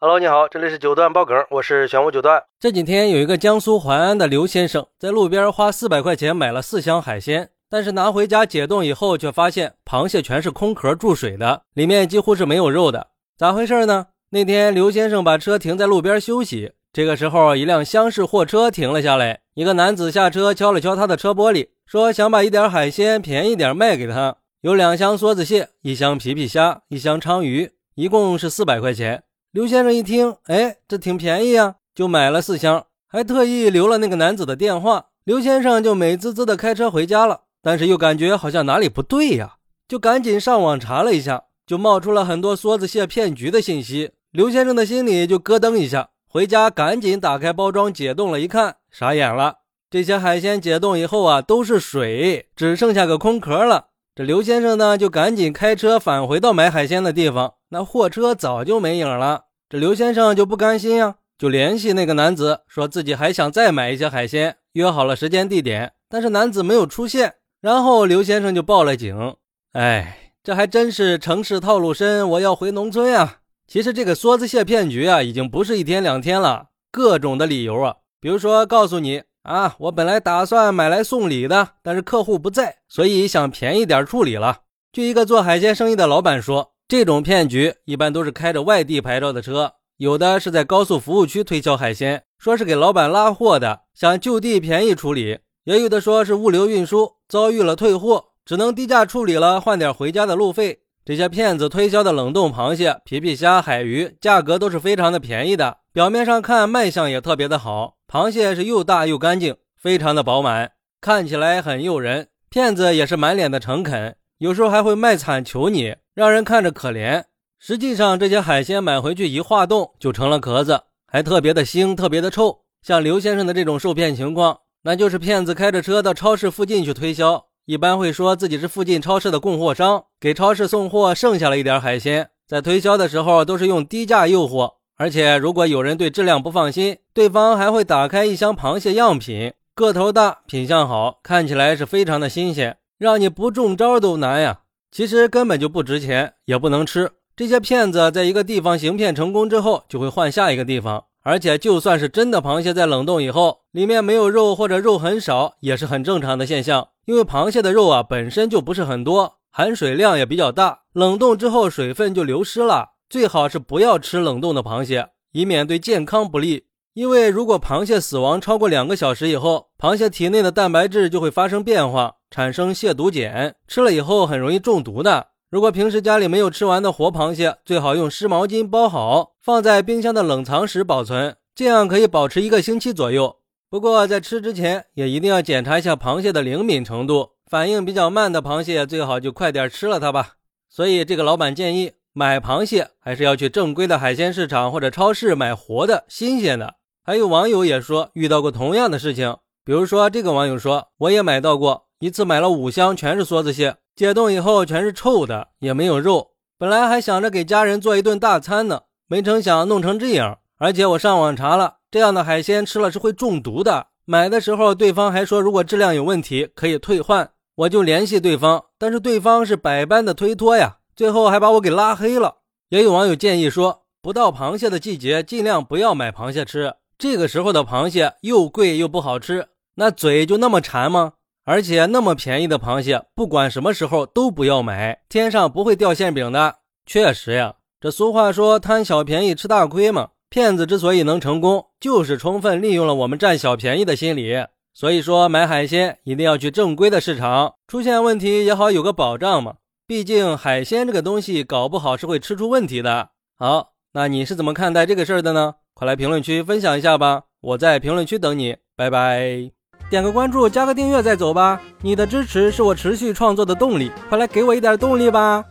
Hello，你好，这里是九段爆梗，我是玄武九段。这几天有一个江苏淮安的刘先生在路边花四百块钱买了四箱海鲜，但是拿回家解冻以后，却发现螃蟹全是空壳注水的，里面几乎是没有肉的，咋回事呢？那天刘先生把车停在路边休息，这个时候一辆厢式货车停了下来，一个男子下车敲了敲他的车玻璃，说想把一点海鲜便宜点卖给他，有两箱梭子蟹，一箱皮皮虾，一箱鲳鱼，一共是四百块钱。刘先生一听，哎，这挺便宜啊，就买了四箱，还特意留了那个男子的电话。刘先生就美滋滋的开车回家了，但是又感觉好像哪里不对呀，就赶紧上网查了一下，就冒出了很多梭子蟹骗局的信息。刘先生的心里就咯噔一下，回家赶紧打开包装解冻了，一看傻眼了，这些海鲜解冻以后啊，都是水，只剩下个空壳了。这刘先生呢，就赶紧开车返回到买海鲜的地方，那货车早就没影了。这刘先生就不甘心呀，就联系那个男子，说自己还想再买一些海鲜，约好了时间地点，但是男子没有出现。然后刘先生就报了警。哎，这还真是城市套路深，我要回农村呀。其实这个梭子蟹骗局啊，已经不是一天两天了，各种的理由啊，比如说告诉你。啊，我本来打算买来送礼的，但是客户不在，所以想便宜点处理了。据一个做海鲜生意的老板说，这种骗局一般都是开着外地牌照的车，有的是在高速服务区推销海鲜，说是给老板拉货的，想就地便宜处理；也有的说是物流运输遭遇了退货，只能低价处理了，换点回家的路费。这些骗子推销的冷冻螃蟹、皮皮虾、海鱼，价格都是非常的便宜的，表面上看卖相也特别的好。螃蟹是又大又干净，非常的饱满，看起来很诱人。骗子也是满脸的诚恳，有时候还会卖惨求你，让人看着可怜。实际上，这些海鲜买回去一化冻就成了壳子，还特别的腥，特别的臭。像刘先生的这种受骗情况，那就是骗子开着车到超市附近去推销，一般会说自己是附近超市的供货商，给超市送货剩下了一点海鲜，在推销的时候都是用低价诱惑。而且，如果有人对质量不放心，对方还会打开一箱螃蟹样品，个头大，品相好，看起来是非常的新鲜，让你不中招都难呀。其实根本就不值钱，也不能吃。这些骗子在一个地方行骗成功之后，就会换下一个地方。而且，就算是真的螃蟹在冷冻以后，里面没有肉或者肉很少，也是很正常的现象。因为螃蟹的肉啊本身就不是很多，含水量也比较大，冷冻之后水分就流失了。最好是不要吃冷冻的螃蟹，以免对健康不利。因为如果螃蟹死亡超过两个小时以后，螃蟹体内的蛋白质就会发生变化，产生蟹毒碱，吃了以后很容易中毒的。如果平时家里没有吃完的活螃蟹，最好用湿毛巾包好，放在冰箱的冷藏室保存，这样可以保持一个星期左右。不过在吃之前，也一定要检查一下螃蟹的灵敏程度，反应比较慢的螃蟹，最好就快点吃了它吧。所以这个老板建议。买螃蟹还是要去正规的海鲜市场或者超市买活的新鲜的。还有网友也说遇到过同样的事情，比如说这个网友说我也买到过一次，买了五箱全是梭子蟹，解冻以后全是臭的，也没有肉。本来还想着给家人做一顿大餐呢，没成想弄成这样。而且我上网查了，这样的海鲜吃了是会中毒的。买的时候对方还说如果质量有问题可以退换，我就联系对方，但是对方是百般的推脱呀。最后还把我给拉黑了。也有网友建议说，不到螃蟹的季节，尽量不要买螃蟹吃。这个时候的螃蟹又贵又不好吃，那嘴就那么馋吗？而且那么便宜的螃蟹，不管什么时候都不要买，天上不会掉馅饼的。确实呀，这俗话说贪小便宜吃大亏嘛。骗子之所以能成功，就是充分利用了我们占小便宜的心理。所以说，买海鲜一定要去正规的市场，出现问题也好有个保障嘛。毕竟海鲜这个东西搞不好是会吃出问题的。好，那你是怎么看待这个事儿的呢？快来评论区分享一下吧！我在评论区等你，拜拜。点个关注，加个订阅再走吧。你的支持是我持续创作的动力，快来给我一点动力吧。